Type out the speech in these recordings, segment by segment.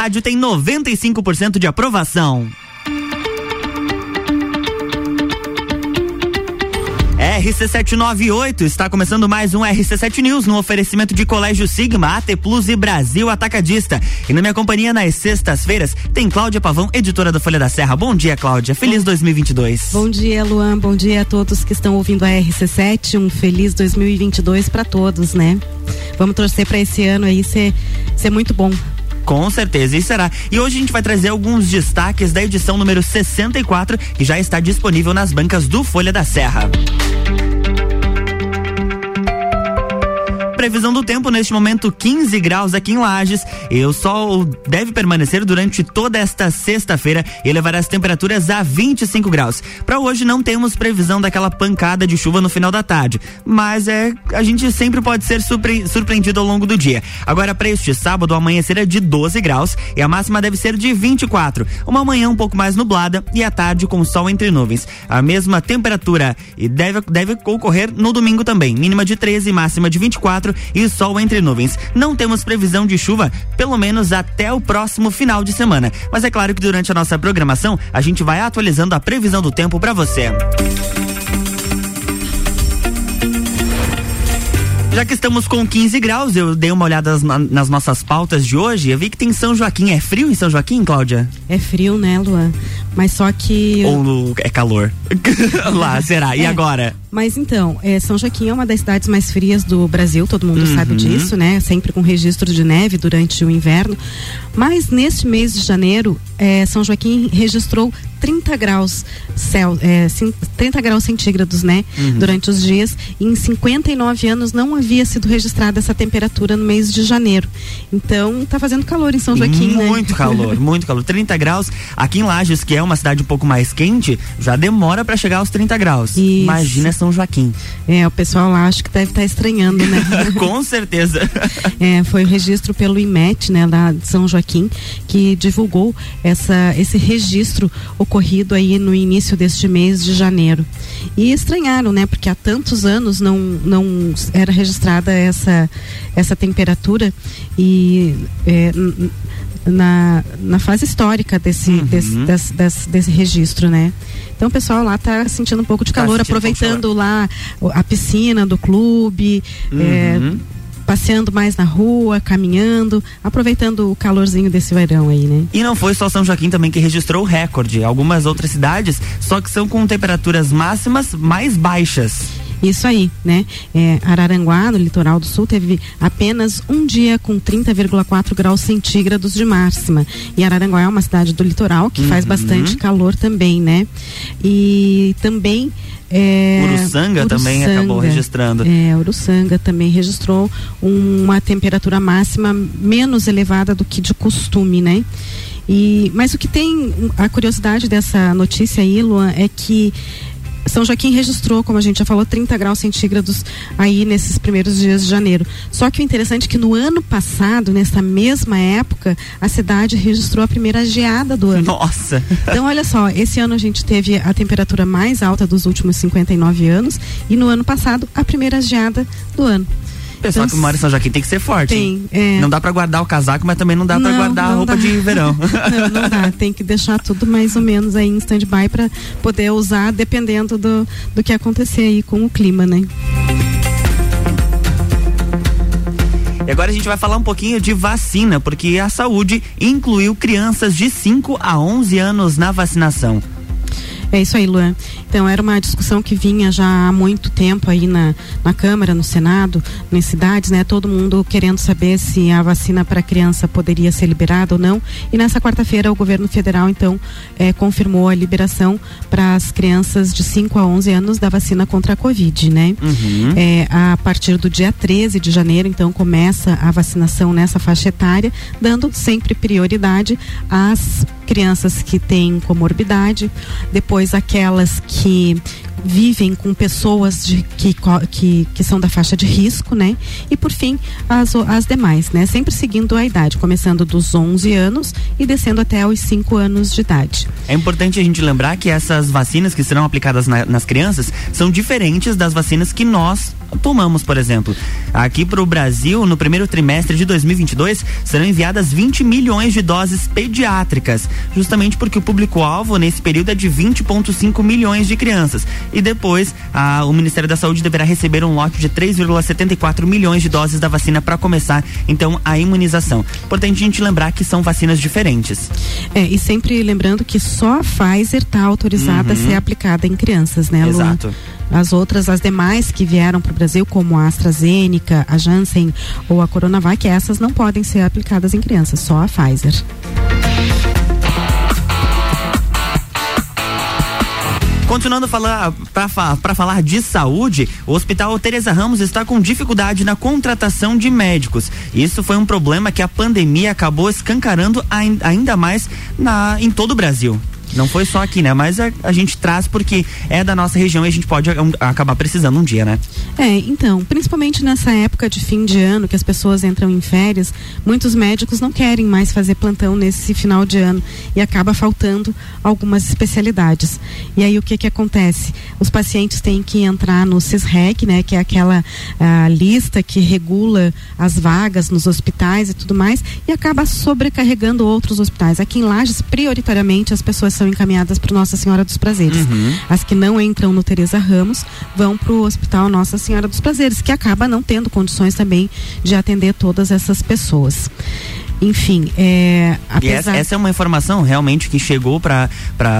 rádio tem 95% de aprovação. RC798 está começando mais um RC7 News no oferecimento de Colégio Sigma, AT Plus e Brasil Atacadista. E na minha companhia nas sextas-feiras tem Cláudia Pavão, editora da Folha da Serra. Bom dia, Cláudia. Feliz 2022. Bom dia, Luan. Bom dia a todos que estão ouvindo a RC7. Um feliz 2022 para todos, né? Vamos torcer para esse ano aí ser, ser muito bom. Com certeza, e será. E hoje a gente vai trazer alguns destaques da edição número 64, que já está disponível nas bancas do Folha da Serra. Previsão do tempo neste momento 15 graus aqui em Lages. E o sol deve permanecer durante toda esta sexta-feira e levará as temperaturas a 25 graus. Para hoje não temos previsão daquela pancada de chuva no final da tarde, mas é a gente sempre pode ser surpre, surpreendido ao longo do dia. Agora para este sábado, amanhecer é de 12 graus e a máxima deve ser de 24. Uma manhã um pouco mais nublada e a tarde com sol entre nuvens. A mesma temperatura e deve deve ocorrer no domingo também, mínima de 13 máxima de 24 e sol entre nuvens. Não temos previsão de chuva, pelo menos até o próximo final de semana. Mas é claro que durante a nossa programação a gente vai atualizando a previsão do tempo para você. Já que estamos com 15 graus, eu dei uma olhada nas, nossas pautas de hoje. Eu vi que tem São Joaquim. É frio em São Joaquim, Cláudia? É frio, né, Luan? Mas só que. Ou é calor? Lá, será? E é. agora? Mas então, é, São Joaquim é uma das cidades mais frias do Brasil, todo mundo uhum. sabe disso, né? Sempre com registro de neve durante o inverno. Mas neste mês de janeiro, é, São Joaquim registrou 30 graus céu, é, 30 graus centígrados, né? Uhum. Durante os dias. E em 59 anos não havia sido registrada essa temperatura no mês de janeiro. Então, tá fazendo calor em São Joaquim, né? Muito né? calor, muito calor. 30 graus. Aqui em Lages, que é uma cidade um pouco mais quente, já demora para chegar aos 30 graus. Isso. Imagina São Joaquim. É, o pessoal lá acho que deve estar tá estranhando, né? Com certeza. É, foi o registro pelo IMET, né, lá de São Joaquim, que divulgou essa, esse registro ocorrido aí no início deste mês de janeiro. E estranharam, né, porque há tantos anos não, não era registrada essa, essa temperatura e é, na, na fase histórica desse, uhum. desse, desse, desse, desse, registro, né? Então o pessoal lá está sentindo um pouco de tá calor, tá aproveitando lá a piscina do clube, uhum. é, passeando mais na rua, caminhando, aproveitando o calorzinho desse verão aí, né? E não foi só São Joaquim também que registrou o recorde. Algumas outras cidades, só que são com temperaturas máximas mais baixas. Isso aí, né? É, Araranguá, no litoral do sul, teve apenas um dia com 30,4 graus centígrados de máxima. E Araranguá é uma cidade do litoral que uhum. faz bastante calor também, né? E também é, Uruçanga, Uruçanga, também acabou registrando. É, Uruçanga também registrou uma temperatura máxima menos elevada do que de costume, né? E, mas o que tem a curiosidade dessa notícia aí, Luan, é que são Joaquim registrou, como a gente já falou, 30 graus centígrados aí nesses primeiros dias de janeiro. Só que o interessante é que no ano passado, nessa mesma época, a cidade registrou a primeira geada do ano. Nossa! Então, olha só, esse ano a gente teve a temperatura mais alta dos últimos 59 anos e no ano passado a primeira geada do ano. Pessoal então, que mora em São Joaquim tem que ser forte. Tem, é. Não dá para guardar o casaco, mas também não dá para guardar a roupa dá. de verão. não, não dá. Tem que deixar tudo mais ou menos aí em stand-by para poder usar dependendo do, do que acontecer aí com o clima, né? E agora a gente vai falar um pouquinho de vacina, porque a saúde incluiu crianças de 5 a 11 anos na vacinação. É isso aí, Luan. Então, era uma discussão que vinha já há muito tempo aí na, na Câmara, no Senado, nas cidades, né? Todo mundo querendo saber se a vacina para criança poderia ser liberada ou não. E nessa quarta-feira, o governo federal, então, é, confirmou a liberação para as crianças de 5 a 11 anos da vacina contra a Covid, né? Uhum. É, a partir do dia 13 de janeiro, então, começa a vacinação nessa faixa etária, dando sempre prioridade às crianças que têm comorbidade, depois aquelas que vivem com pessoas de, que, que, que são da faixa de risco, né? E por fim, as, as demais, né? Sempre seguindo a idade, começando dos 11 anos e descendo até os 5 anos de idade. É importante a gente lembrar que essas vacinas que serão aplicadas na, nas crianças são diferentes das vacinas que nós tomamos, por exemplo. Aqui para o Brasil, no primeiro trimestre de 2022, serão enviadas 20 milhões de doses pediátricas, justamente porque o público-alvo nesse período é de 20,5 milhões de crianças. E depois, a, o Ministério da Saúde deverá receber um lote de 3,74 milhões de doses da vacina para começar, então, a imunização. Importante a gente lembrar que são vacinas diferentes. É, e sempre lembrando que só a Pfizer está autorizada uhum. a ser aplicada em crianças, né, Lu? Exato. As outras, as demais que vieram para o Brasil, como a AstraZeneca, a Janssen ou a Coronavac, essas não podem ser aplicadas em crianças, só a Pfizer. Continuando para falar de saúde, o Hospital Teresa Ramos está com dificuldade na contratação de médicos. Isso foi um problema que a pandemia acabou escancarando ainda mais na, em todo o Brasil. Não foi só aqui, né? Mas a, a, gente traz porque é da nossa região e a gente pode um, acabar precisando um dia, né? É, então, principalmente nessa época de fim de ano, que as pessoas entram em férias, muitos médicos não querem mais fazer plantão nesse final de ano e acaba faltando algumas especialidades. E aí o que que acontece? Os pacientes têm que entrar no CISREC, né? Que é aquela lista que regula as vagas nos hospitais e tudo mais, e acaba sobrecarregando outros hospitais. Aqui em Lages, prioritariamente, as pessoas são encaminhadas para Nossa Senhora dos Prazeres. Uhum. As que não entram no Teresa Ramos vão para o Hospital Nossa Senhora dos Prazeres, que acaba não tendo condições também de atender todas essas pessoas. Enfim, é, apesar... Essa, essa, é uma informação realmente que chegou para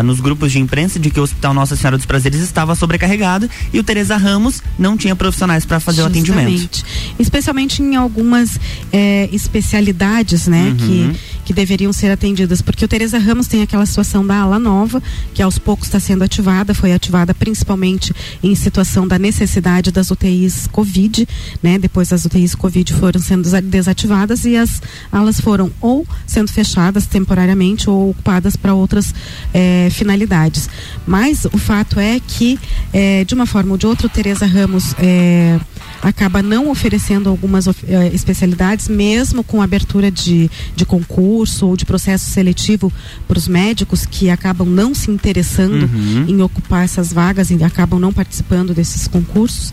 nos grupos de imprensa de que o Hospital Nossa Senhora dos Prazeres estava sobrecarregado e o Teresa Ramos não tinha profissionais para fazer Justamente. o atendimento. Especialmente em algumas é, especialidades, né, uhum. que, que deveriam ser atendidas, porque o Teresa Ramos tem aquela situação da ala nova, que aos poucos está sendo ativada, foi ativada principalmente em situação da necessidade das UTIs Covid, né? Depois as UTIs Covid foram sendo desativadas e as alas foram ou sendo fechadas temporariamente ou ocupadas para outras é, finalidades. Mas o fato é que, é, de uma forma ou de outra, Tereza Ramos é, acaba não oferecendo algumas especialidades, mesmo com abertura de, de concurso ou de processo seletivo para os médicos que acabam não se interessando uhum. em ocupar essas vagas e acabam não participando desses concursos.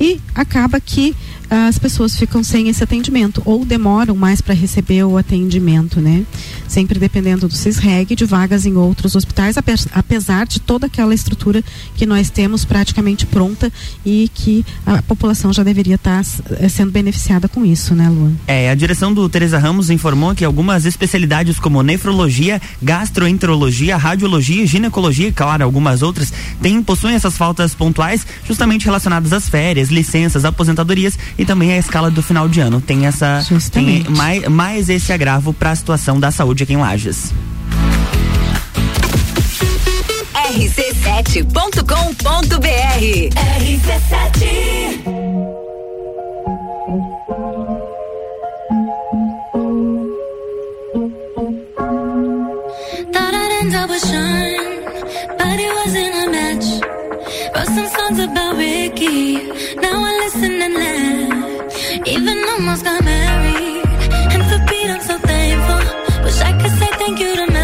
E acaba que as pessoas ficam sem esse atendimento ou demoram mais para receber o atendimento, né? Sempre dependendo do CISREG de vagas em outros hospitais, apesar de toda aquela estrutura que nós temos praticamente pronta e que a população já deveria estar tá eh, sendo beneficiada com isso, né, Luan? É, a direção do Teresa Ramos informou que algumas especialidades como nefrologia, gastroenterologia, radiologia, ginecologia e, claro, algumas outras, têm, possuem essas faltas pontuais justamente relacionadas às férias, licenças, aposentadorias e também a escala do final de ano. Tem essa tem mais, mais esse agravo para a situação da saúde aqui em Lages. rc7.com.br RC7 Thought I'd end up with Sean, but it wasn't a match. Wrote some songs about Ricky, now I listen and laugh. Even almost got thank you to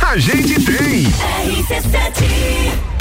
a gente tem. RC7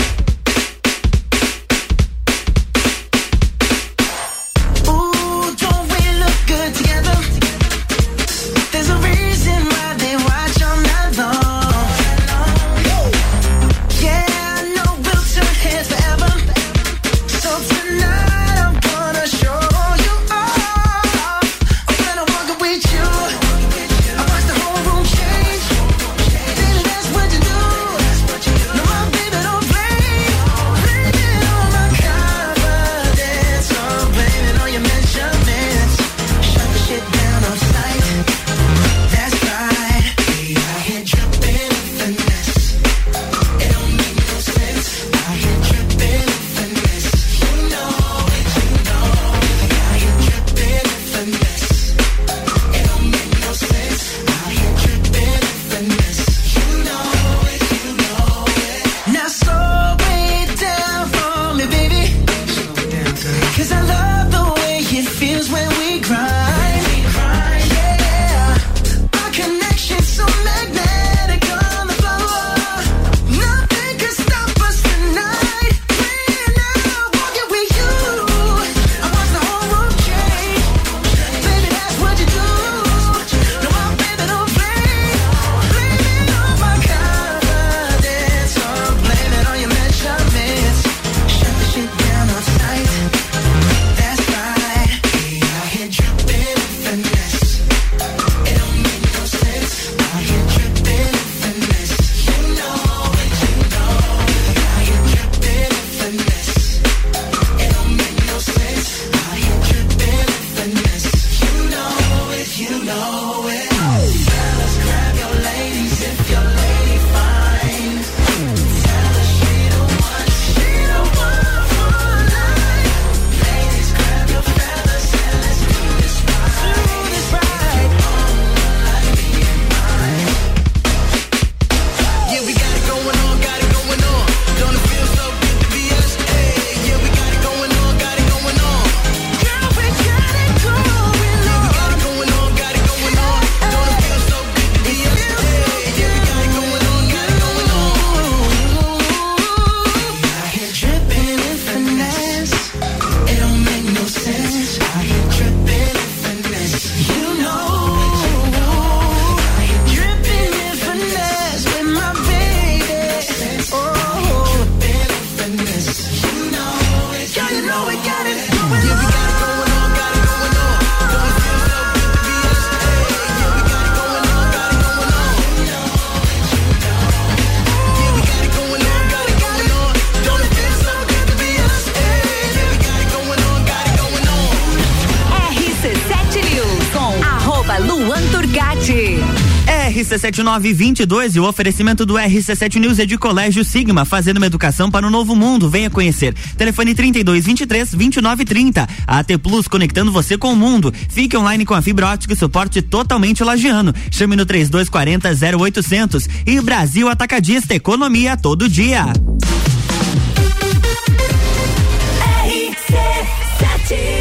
RC7922 e o oferecimento do RC7 News é de Colégio Sigma, fazendo uma educação para o um novo mundo. Venha conhecer. Telefone 3223 2930. AT Plus conectando você com o mundo. Fique online com a fibra ótica e suporte totalmente lagiano. Chame no 3240 0800 e Brasil Atacadista Economia todo dia. RC7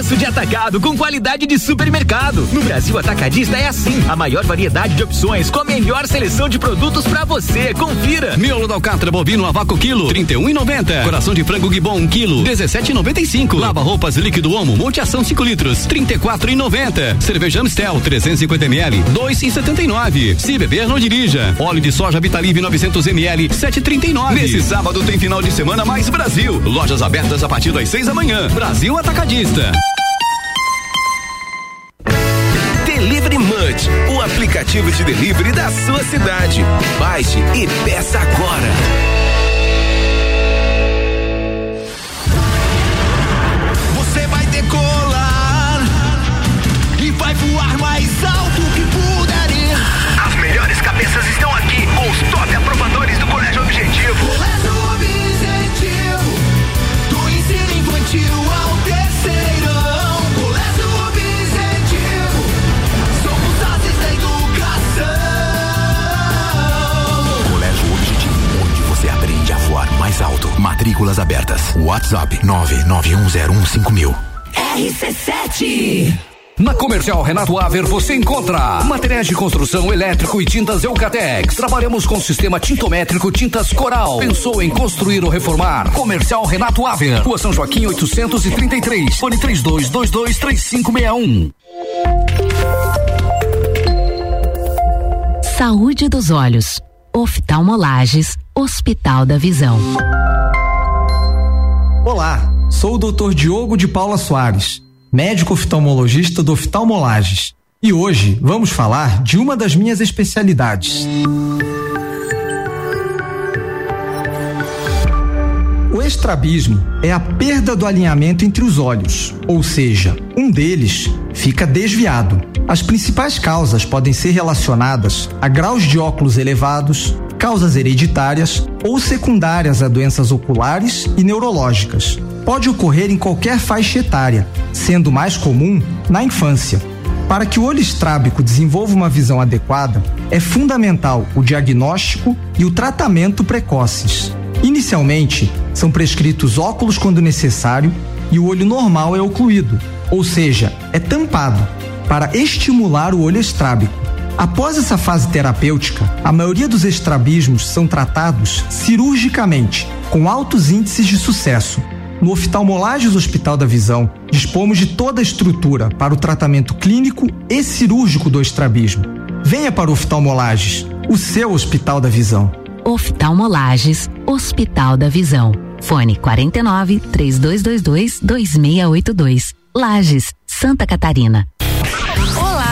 Preço de atacado com qualidade de supermercado. No Brasil Atacadista é assim. A maior variedade de opções com a melhor seleção de produtos para você. Confira. Miolo da alcatra bovino a vácuo quilo, 31,90. Coração de frango gibon um quilo, 17,95. Lava roupas líquido Omo, Monte Ação 5 litros, 34,90. Cerveja Amstel 350 ml, 2,79. Se beber não dirija. Óleo de soja Vitalive 900 ml, 7,39. Nesse sábado tem final de semana mais Brasil. Lojas abertas a partir das 6 da manhã. Brasil Atacadista. O aplicativo de delivery da sua cidade. Baixe e peça agora. Matrículas abertas. WhatsApp 991015000. RC7. Na Comercial Renato Aver você encontra materiais de construção elétrico e tintas Eucatex. Trabalhamos com sistema tintométrico Tintas Coral. Pensou em construir ou reformar? Comercial Renato Aver. Rua São Joaquim 833. Fone 32223561. Saúde dos olhos. Oftalmolages. Hospital da Visão. Olá, sou o Dr. Diogo de Paula Soares, médico oftalmologista do Oftalmolages. E hoje vamos falar de uma das minhas especialidades. O estrabismo é a perda do alinhamento entre os olhos, ou seja, um deles fica desviado. As principais causas podem ser relacionadas a graus de óculos elevados, causas hereditárias ou secundárias a doenças oculares e neurológicas. Pode ocorrer em qualquer faixa etária, sendo mais comum na infância. Para que o olho estrábico desenvolva uma visão adequada, é fundamental o diagnóstico e o tratamento precoces. Inicialmente, são prescritos óculos quando necessário e o olho normal é ocluído, ou seja, é tampado, para estimular o olho estrábico. Após essa fase terapêutica, a maioria dos estrabismos são tratados cirurgicamente, com altos índices de sucesso. No Oftalmolages Hospital da Visão, dispomos de toda a estrutura para o tratamento clínico e cirúrgico do estrabismo. Venha para o Oftalmolages, o seu Hospital da Visão. Oftalmolages, Hospital da Visão. Fone 49 3222 2682. Lages, Santa Catarina.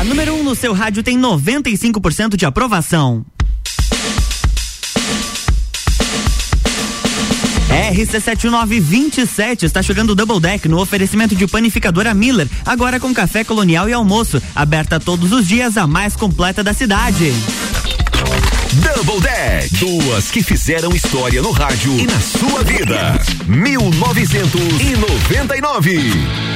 A número 1 um no seu rádio tem 95% de aprovação. RC7927 está chegando o Double Deck no oferecimento de panificadora Miller, agora com café colonial e almoço, aberta todos os dias, a mais completa da cidade. Double Deck. Duas que fizeram história no rádio e na sua vida. 1999.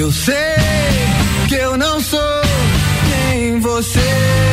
Eu sei que eu não sou quem você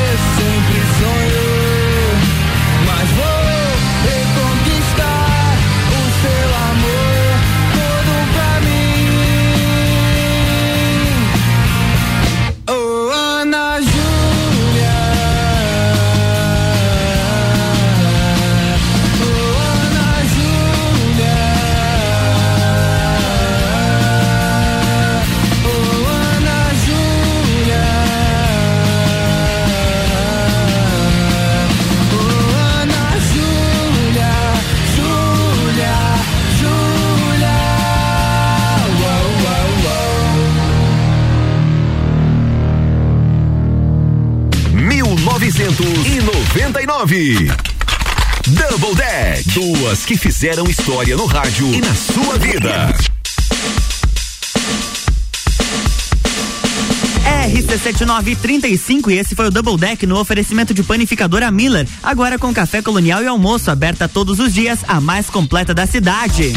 1999. Double Deck. Duas que fizeram história no rádio e na sua vida. RC7935 e esse foi o Double Deck no oferecimento de panificadora Miller. Agora com café colonial e almoço aberta todos os dias, a mais completa da cidade.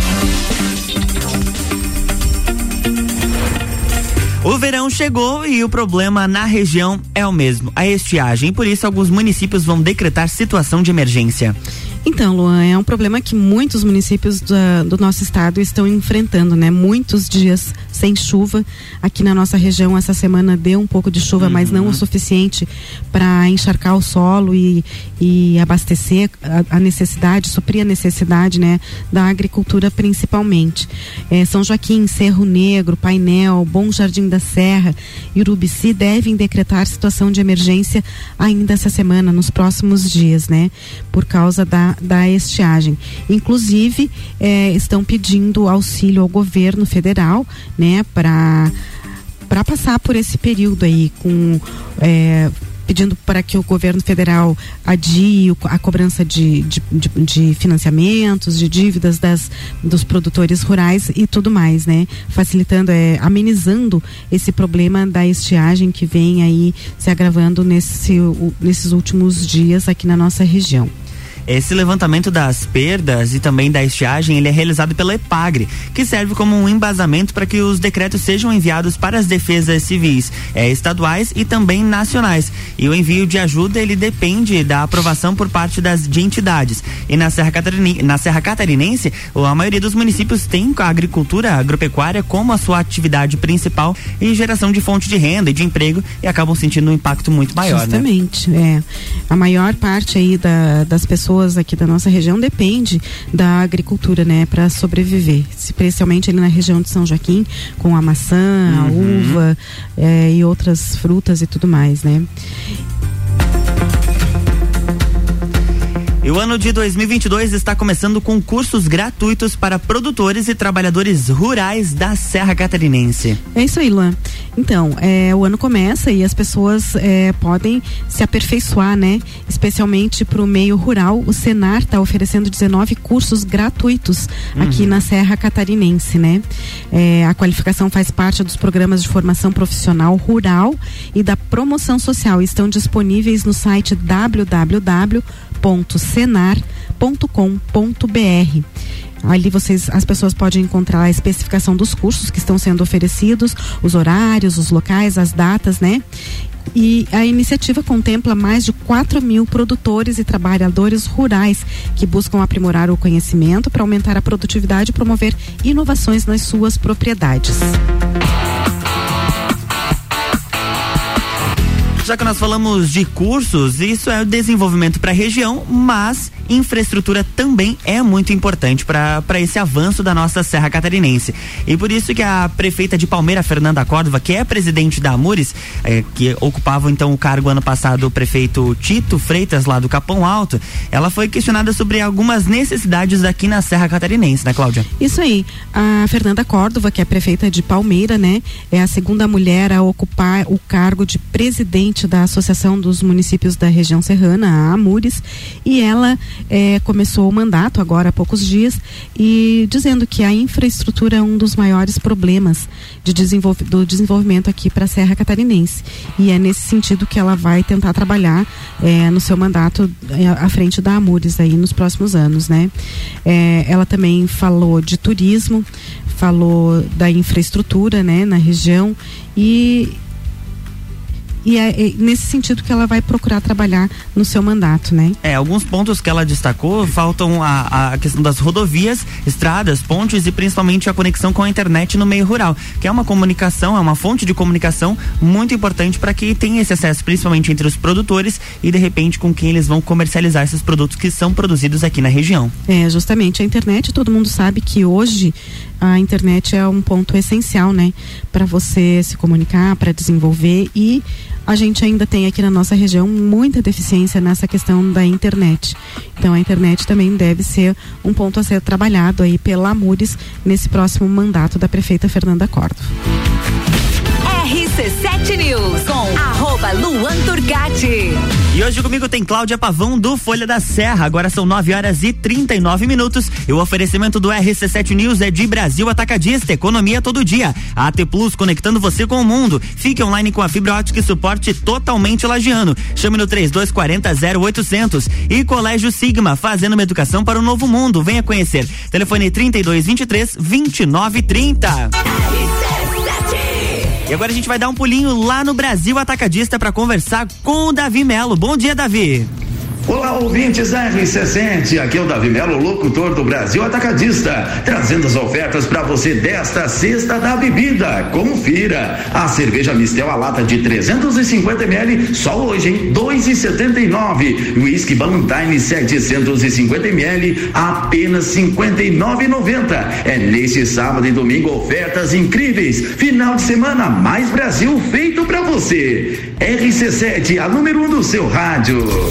O verão chegou e o problema na região é o mesmo, a estiagem. Por isso, alguns municípios vão decretar situação de emergência. Então, Luan, é um problema que muitos municípios da- do nosso estado estão enfrentando, né? Muitos dias sem chuva. Aqui na nossa região, essa semana deu um pouco de chuva, mas não o suficiente para encharcar o solo e, e abastecer a, a necessidade, suprir a necessidade, né? Da agricultura principalmente. Eh, São Joaquim, Cerro Negro, Painel, Bom Jardim da Serra e Urubici devem decretar situação de emergência ainda essa semana, nos próximos dias, né? Por causa da, da estiagem. Inclusive, eh, estão pedindo auxílio ao governo federal, né? Para para passar por esse período aí com eh, pedindo para que o governo federal adie a cobrança de, de, de, de financiamentos, de dívidas das, dos produtores rurais e tudo mais, né? Facilitando, é, amenizando esse problema da estiagem que vem aí se agravando nesse, nesses últimos dias aqui na nossa região. Esse levantamento das perdas e também da estiagem, ele é realizado pela EPAGRE, que serve como um embasamento para que os decretos sejam enviados para as defesas civis, eh, estaduais e também nacionais. E o envio de ajuda, ele depende da aprovação por parte das de entidades. E na Serra, Catarini, na Serra Catarinense, a maioria dos municípios tem a agricultura agropecuária como a sua atividade principal e geração de fonte de renda e de emprego e acabam sentindo um impacto muito maior, né? Justamente, é. A maior parte aí da- das pessoas aqui da nossa região depende da agricultura, né, para sobreviver. Especialmente ali na região de São Joaquim, com a maçã, a Uhum. uva é, e outras frutas e tudo mais, né? E o ano de 2022 está começando com cursos gratuitos para produtores e trabalhadores rurais da Serra Catarinense. É isso aí, Luan. Então, é, o ano começa e as pessoas é, podem se aperfeiçoar, né? Especialmente para o meio rural. O Senar está oferecendo 19 cursos gratuitos aqui Uhum. na Serra Catarinense, né? É, a qualificação faz parte dos programas de formação profissional rural e da promoção social. Estão disponíveis no site www.senar.com.br. Ali vocês, as pessoas podem encontrar a especificação dos cursos que estão sendo oferecidos, os horários, os locais, as datas, né? E a iniciativa contempla mais de 4 mil produtores e trabalhadores rurais que buscam aprimorar o conhecimento para aumentar a produtividade e promover inovações nas suas propriedades. Já que nós falamos de cursos, isso é desenvolvimento para a região, mas infraestrutura também é muito importante para esse avanço da nossa Serra Catarinense. E por isso que a prefeita de Palmeira, Fernanda Córdova, que é presidente da Amures, eh, que ocupava então o cargo ano passado o prefeito Tito Freitas, lá do Capão Alto, ela foi questionada sobre algumas necessidades aqui na Serra Catarinense, né, Cláudia? Isso aí. A Fernanda Córdova, que é prefeita de Palmeira, né, é a segunda mulher a ocupar o cargo de presidente da Associação dos Municípios da Região Serrana, a Amures, e ela eh, começou o mandato agora há poucos dias e dizendo que a infraestrutura é um dos maiores problemas de desenvolv do desenvolvimento aqui para a Serra Catarinense. E é nesse sentido que ela vai tentar trabalhar eh, no seu mandato eh, à frente da Amures aí nos próximos anos, né? Eh, ela também falou de turismo, falou da infraestrutura, né, na região e e é, é nesse sentido que ela vai procurar trabalhar no seu mandato, né? É, alguns pontos que ela destacou faltam a, a questão das rodovias, estradas, pontes e principalmente a conexão com a internet no meio rural, que é uma comunicação, é uma fonte de comunicação muito importante para que tenha esse acesso, principalmente entre os produtores e de repente com quem eles vão comercializar esses produtos que são produzidos aqui na região. É, justamente a internet, todo mundo sabe que hoje a internet é um ponto essencial, né, para você se comunicar, para desenvolver e a gente ainda tem aqui na nossa região muita deficiência nessa questão da internet. Então a internet também deve ser um ponto a ser trabalhado aí pela Amures nesse próximo mandato da prefeita Fernanda Córdova. RC7 News com arroba Luan Turcati. E hoje comigo tem Cláudia Pavão do Folha da Serra. Agora são 9 horas e 39 minutos. E o oferecimento do RC7 News é de Brasil Atacadista, economia todo dia. A AT Plus conectando você com o mundo. Fique online com a fibra ótica e suporte totalmente lagiano. Chame no 3240 0800. E Colégio Sigma, fazendo uma educação para o novo mundo. Venha conhecer. Telefone 3223 2930. E agora a gente vai dar um pulinho lá no Brasil Atacadista para conversar com o Davi Melo. Bom dia, Davi. Olá, ouvintes da RC7, aqui é o Davi Melo, locutor do Brasil Atacadista, trazendo as ofertas para você desta sexta da bebida. Confira, a cerveja Mistel a lata de 350 ml, só hoje, hein? 2,79. Whisky Ballantine 750 ml, apenas 59,90. É neste sábado e domingo ofertas incríveis. Final de semana mais Brasil feito para você. RC7, a número um do seu rádio.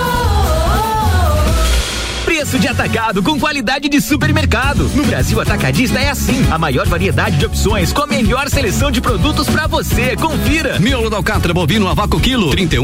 Preço de atacado com qualidade de supermercado. No Brasil Atacadista é assim. A maior variedade de opções com a melhor seleção de produtos pra você. Confira. Miolo da alcatra bovino a vácuo quilo, trinta e.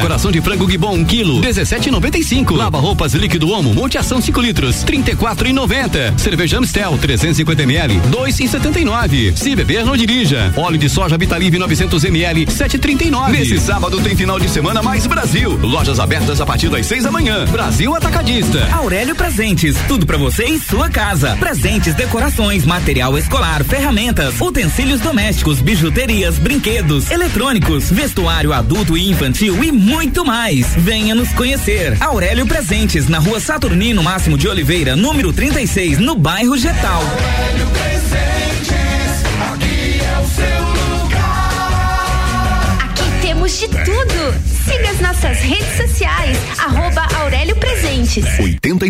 Coração de frango gibon um quilo, dezessete e noventa e cinco. Lava roupas líquido Omo, multiação 5 litros, trinta e quatro e noventa. Cerveja Amstel, 350 ml, dois e setenta e nove. Se beber, não dirija. Óleo de soja Vitalive 900 ml, sete e trinta e nove. Nesse sábado tem final de semana mais Brasil. Lojas abertas a partir das 6 da manhã. Brasil Atacadista. Aurélio Presentes, tudo pra você em sua casa. Presentes, decorações, material escolar, ferramentas, utensílios domésticos, bijuterias, brinquedos, eletrônicos, vestuário adulto e infantil e muito mais. Venha nos conhecer. Aurélio Presentes, na rua Saturnino Máximo de Oliveira, número 36, no bairro Getal. Aurélio Presentes, aqui é o seu lugar. Aqui temos de tudo. Siga as nossas redes sociais, arroba Aurélio Presentes.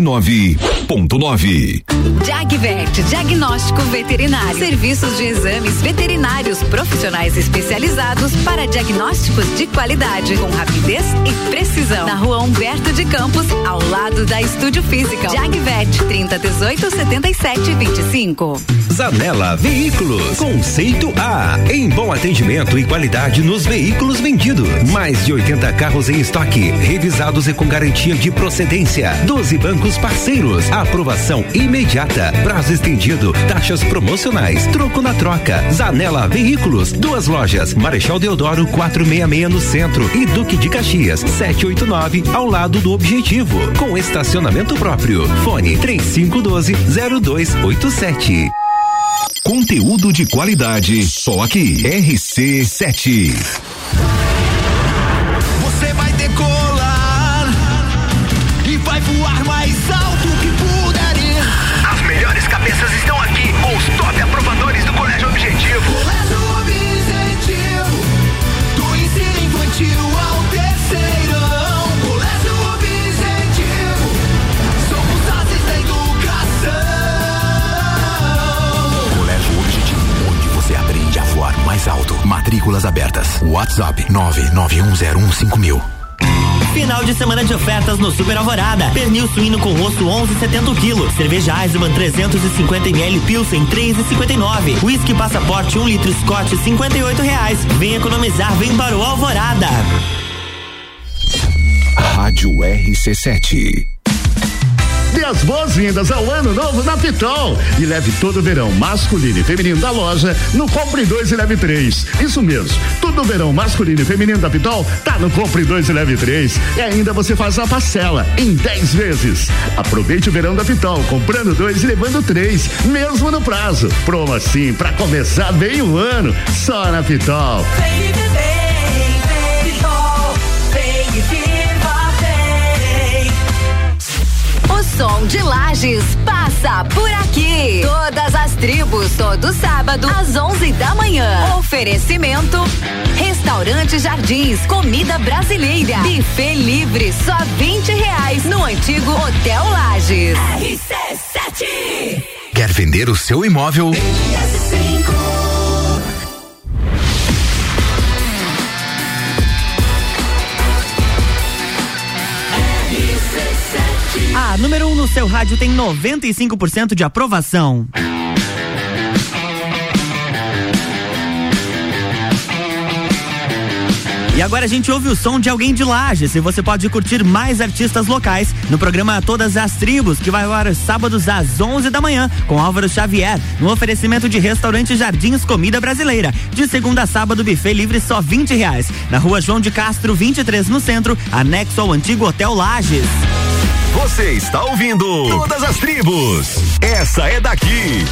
89.9. Jagvet, diagnóstico veterinário. Serviços de exames veterinários profissionais especializados para diagnósticos de qualidade, com rapidez e precisão. Na rua Humberto de Campos, ao lado da Estúdio Física. Jagvet, 30 18 77 25. Zanela Veículos. Conceito A. Em bom atendimento e qualidade nos veículos vendidos. Mais de 80 carros em estoque, revisados e com garantia de procedência. 12 bancos parceiros. Aprovação imediata. Prazo estendido. Taxas promocionais. Troco na troca. Zanela Veículos. Duas lojas. Marechal Deodoro 466 no centro e Duque de Caxias 789 ao lado do Objetivo. Com estacionamento próprio. Fone 3512 0287. Conteúdo de qualidade só aqui. RC7. Você vai decolar Matrículas abertas. WhatsApp 991015000. Final de semana de ofertas no Super Alvorada. Pernil suíno com osso 11,70 kg. Cerveja Eisenbahn 350 ml Pilsen 3,59. Whisky Passaporte 1 litro Scott 58 reais. Vem economizar, vem para o Alvorada. Rádio RC7. Dê as boas-vindas ao ano novo na Pitol e leve todo o verão masculino e feminino da loja no Compre 2 e Leve 3. Isso mesmo, todo o verão masculino e feminino da Pitol tá no Compre 2 e Leve 3. E ainda você faz a parcela em 10 vezes. Aproveite o verão da Pitol, comprando dois e levando três, mesmo no prazo. Promo assim, pra começar bem o ano, só na Pitol. O som de Lages passa por aqui. Todas as tribos, todo sábado, às 11 da manhã. Oferecimento: Restaurante Jardins, comida brasileira. Buffet livre, só 20 reais no antigo Hotel Lages. RC7. Quer vender o seu imóvel? A número 1 um no seu rádio tem 95% de aprovação. E agora a gente ouve o som de alguém de Lages e você pode curtir mais artistas locais no programa Todas as Tribos, que vai ao ar sábados às 11 da manhã com Álvaro Xavier, no oferecimento de restaurante Jardins Comida Brasileira. De segunda a sábado, buffet livre só 20 reais. Na rua João de Castro, 23 no centro, anexo ao antigo Hotel Lages. Você está ouvindo Todas as Tribos. Essa é daqui.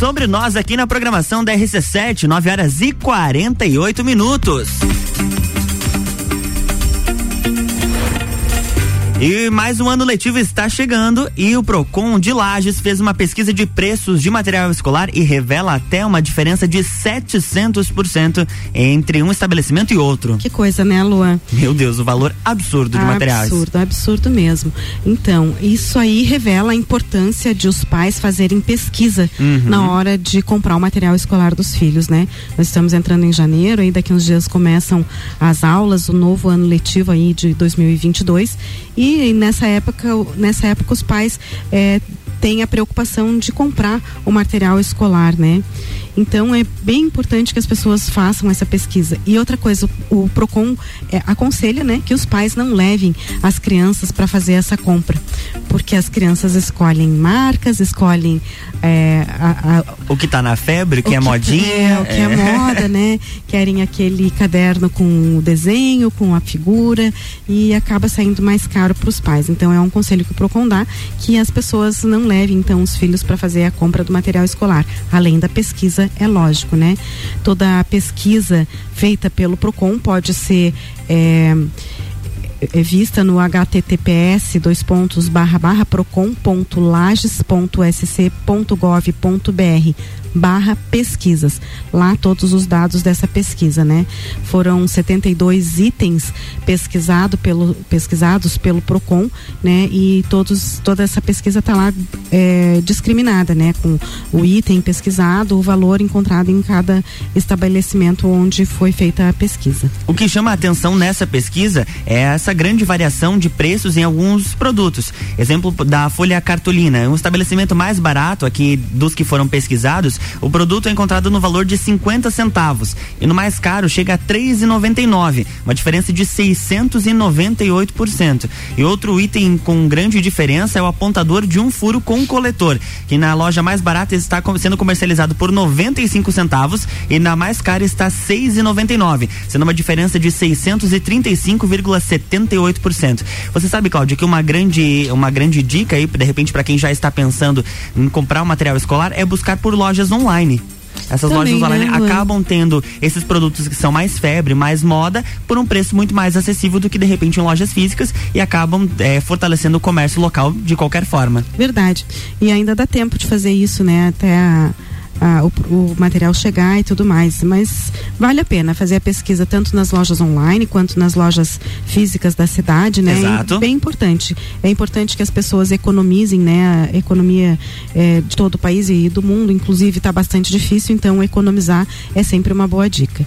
Sobre nós aqui na programação da RC7, 9 horas e 48 minutos. E mais um ano letivo está chegando e o Procon de Lages fez uma pesquisa de preços de material escolar e revela até uma diferença de 700% entre um estabelecimento e outro. Que coisa, né, Luan? Meu Deus, o valor absurdo de materiais. Absurdo, absurdo mesmo. Então, isso aí revela a importância de os pais fazerem pesquisa Uhum. na hora de comprar o material escolar dos filhos, né? Nós estamos entrando em janeiro e daqui uns dias começam as aulas, o novo ano letivo aí de 2022 e nessa época, nessa época os pais eh, têm a preocupação de comprar o material escolar, né? Então é bem importante que as pessoas façam essa pesquisa. E outra coisa, o, o Procon eh, aconselha, né, que os pais não levem as crianças para fazer essa compra, porque as crianças escolhem marcas, escolhem eh, a- a, O que tá na febre, o que é modinha. É, o que é, moda, né? Querem aquele caderno com o desenho, com a figura e acaba saindo mais caro para os pais. Então é um conselho que o Procon dá que as pessoas não levem então os filhos para fazer a compra do material escolar. Além da pesquisa, é lógico, né? Toda a pesquisa feita pelo Procon pode ser é, é vista no https dois pontos barra barra procon.lages.sc.gov.br barra pesquisas. Lá todos os dados dessa pesquisa né? Foram 72 itens pesquisado pelo pesquisados pelo Procon né? E todos toda essa pesquisa está lá é, discriminada né? Com o item pesquisado o valor encontrado em cada estabelecimento onde foi feita a pesquisa. O que chama a atenção nessa pesquisa é essa grande variação de preços em alguns produtos. Exemplo da folha cartolina, um estabelecimento mais barato aqui dos que foram pesquisados, o produto é encontrado no valor de 50 centavos e no mais caro chega a 3,99, uma diferença de 698%. E outro item com grande diferença é o apontador de um furo com coletor, que na loja mais barata está sendo comercializado por 95 centavos e na mais cara está 6,99, sendo uma diferença de 635,78%. Você sabe, Cláudia, que uma grande uma grande dica aí, de repente para quem já está pensando em comprar o material escolar é buscar por lojas online. Essas Também, lojas online né, acabam tendo esses produtos que são mais febre, mais moda, por um preço muito mais acessível do que de repente em lojas físicas e acabam eh, fortalecendo o comércio local de qualquer forma. Verdade. E ainda dá tempo de fazer isso, né? Até a- a- o, o material chegar e tudo mais. Mas vale a pena fazer a pesquisa tanto nas lojas online quanto nas lojas físicas da cidade, né? Exato. E bem importante. É importante que as pessoas economizem, né? A economia eh, de todo o país e do mundo, inclusive, está bastante difícil, então economizar é sempre uma boa dica.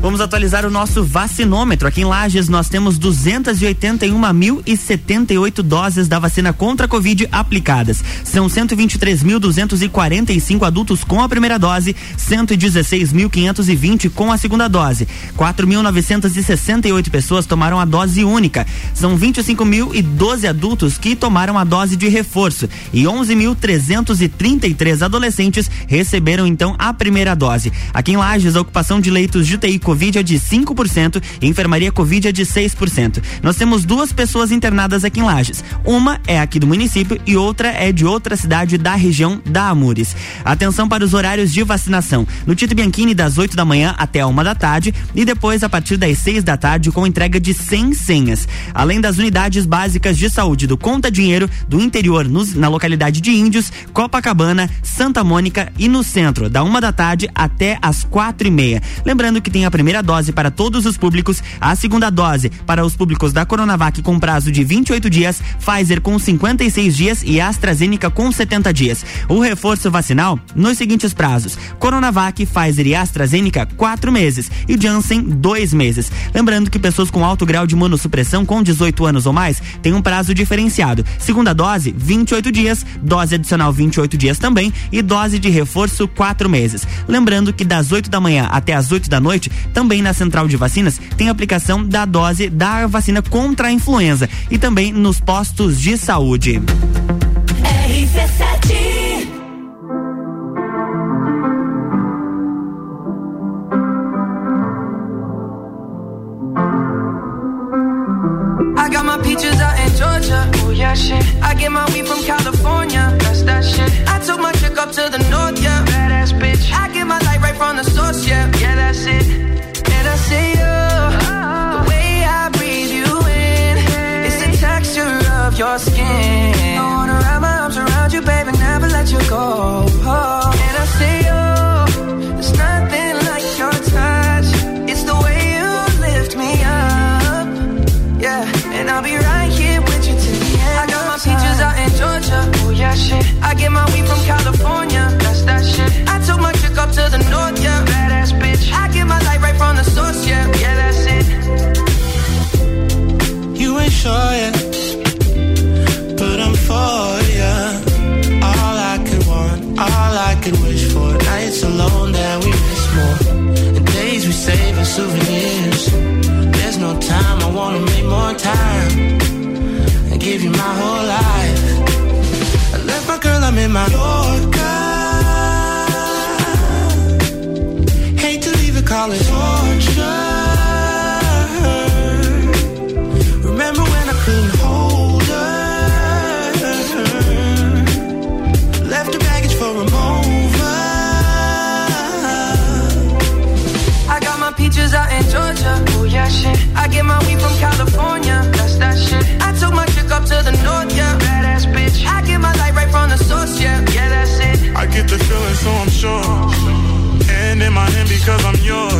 Vamos atualizar o nosso vacinômetro. Aqui em Lages nós temos 281.078 doses da vacina contra a Covid aplicadas. São 123.245 adultos com a primeira dose, 116.520 com a segunda dose. 4.968 pessoas tomaram a dose única. São 25.012 adultos que tomaram a dose de reforço e 11.333 adolescentes receberam então a primeira dose. Aqui em Lages, a ocupação de leitos de Covid é de 5% e enfermaria Covid é de 6%. Nós temos duas pessoas internadas aqui em Lages. Uma é aqui do município e outra é de outra cidade da região da Amures. Atenção para os horários de vacinação. No Tito Bianchini, das 8 da manhã até uma da tarde e depois a partir das 6 da tarde com entrega de 100 senhas. Além das unidades básicas de saúde do Conta Dinheiro, do interior nos- na localidade de Índios, Copacabana, Santa Mônica e no centro, da uma da tarde até as quatro e meia. Lembrando que tem a primeira dose para todos os públicos, a segunda dose para os públicos da Coronavac com prazo de 28 dias, Pfizer com 56 dias e AstraZeneca com 70 dias. O reforço vacinal nos seguintes prazos: Coronavac, Pfizer e AstraZeneca, quatro meses e Janssen, dois meses. Lembrando que pessoas com alto grau de imunossupressão com 18 anos ou mais têm um prazo diferenciado. Segunda dose, 28 dias, dose adicional 28 dias também e dose de reforço quatro meses. Lembrando que das 8 da manhã até as 8 da noite, também na central de vacinas, tem aplicação da dose da vacina contra a influenza e também nos postos de saúde. RC7 I got my peaches out in Georgia. Oh yeah, shit. I get my weed from California. That's that shit. I took my chick up to the north, yeah. Badass bitch. I get my light right from the source, yeah. Yeah, that's it. Sure Yeah, shit. I get my weed from California. That's that shit. I took my chick up to the north, yeah. Badass bitch. I get my light right from the source, yeah. Yeah, that's it. I get the feeling, so I'm sure. And in my hand because I'm yours.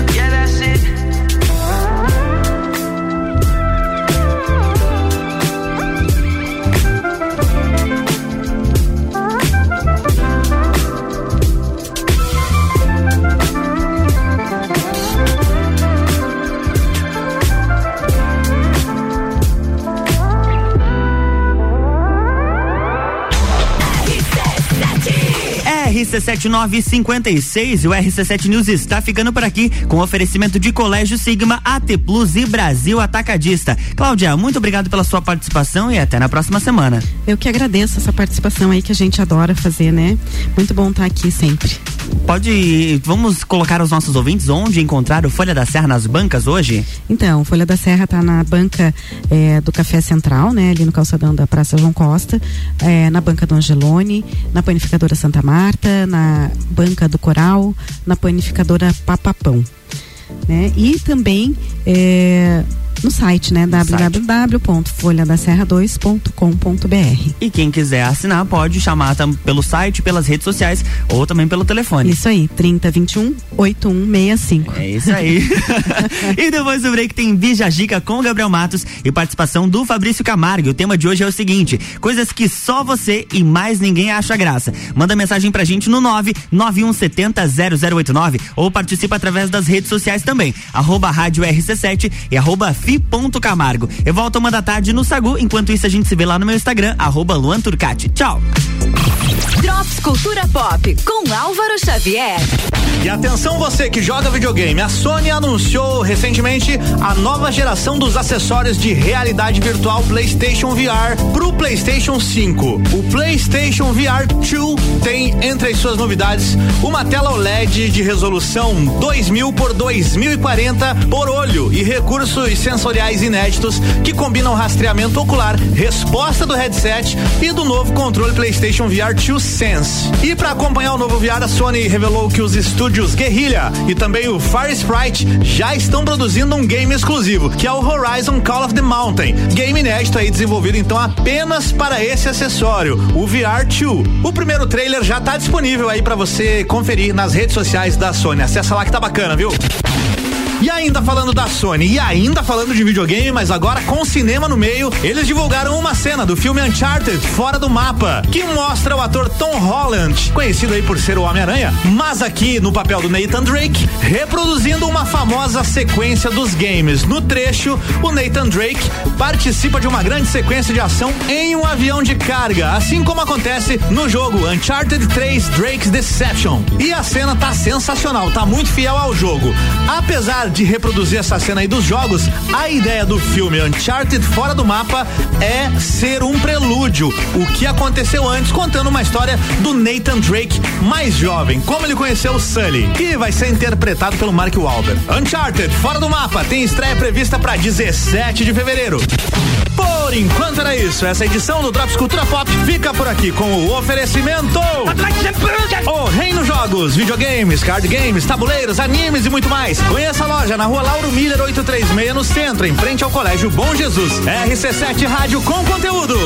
RC7956 e o RC7 News está ficando por aqui com oferecimento de Colégio Sigma, AT Plus e Brasil Atacadista. Cláudia, muito obrigado pela sua participação e até na próxima semana. Eu que agradeço essa participação aí que a gente adora fazer, né? Muito bom estar aqui sempre. Pode, vamos colocar os nossos ouvintes onde encontrar o Folha da Serra nas bancas hoje? Então, Folha da Serra está na banca eh, do Café Central, né? Ali no calçadão da Praça João Costa, eh, na banca do Angelone, na panificadora Santa Marta, na banca do Coral, na panificadora Papapão. Né? E também eh, no site, né? www.folhadaserra2.com.br. E quem quiser assinar pode chamar pelo site, pelas redes sociais ou também pelo telefone. Isso aí, 3021 8165. É isso aí. e depois do break tem Bijagica com o Gabriel Matos e participação do Fabrício Camargo. O tema de hoje é o seguinte: coisas que só você e mais ninguém acha graça. Manda mensagem pra gente no 99170 0089 ou participa através das redes sociais também. Arroba Rádio RC7 e arroba fi.camargo. Eu volto uma da tarde no Sagu, enquanto isso a gente se vê lá no meu Instagram, arroba Luan Turcati. Tchau. Drops Cultura Pop com Álvaro Xavier. E atenção você que joga videogame, a Sony anunciou recentemente a nova geração dos acessórios de realidade virtual PlayStation VR pro PlayStation 5. O PlayStation VR 2 tem entre as suas novidades uma tela OLED de resolução 2000 por 2040 por olho e recursos sensoriais inéditos que combinam rastreamento ocular, resposta do headset e do novo controle PlayStation VR 2 Sense. E para acompanhar o novo VR, a Sony revelou que os estúdios Guerrilla e também o Fire Sprite já estão produzindo um game exclusivo, que é o Horizon Call of the Mountain. Game inédito aí desenvolvido então apenas para esse acessório, o VR 2. O primeiro trailer já está disponível aí para você conferir nas redes sociais da Sony. Acessa lá que tá bacana, viu? E ainda falando da Sony, e ainda falando de videogame, mas agora com cinema no meio, eles divulgaram uma cena do filme Uncharted Fora do Mapa, que mostra o ator Tom Holland, conhecido aí por ser o Homem-Aranha, mas aqui no papel do Nathan Drake, reproduzindo uma famosa sequência dos games. No trecho, o Nathan Drake participa de uma grande sequência de ação em um avião de carga, assim como acontece no jogo Uncharted 3 Drake's Deception. E a cena tá sensacional, tá muito fiel ao jogo. Apesar de reproduzir essa cena aí dos jogos, a ideia do filme Uncharted Fora do Mapa é ser um prelúdio. O que aconteceu antes, contando uma história do Nathan Drake mais jovem, como ele conheceu o Sully, que vai ser interpretado pelo Mark Wahlberg. Uncharted Fora do Mapa tem estreia prevista para 17 de fevereiro. Por enquanto era isso. Essa edição do Drops Cultura Pop fica por aqui com o oferecimento. O Reino Jogos, videogames, card games, tabuleiros, animes e muito mais. Conheça a loja na rua Lauro Miller 836 no centro, em frente ao Colégio Bom Jesus. RC7 Rádio com conteúdo.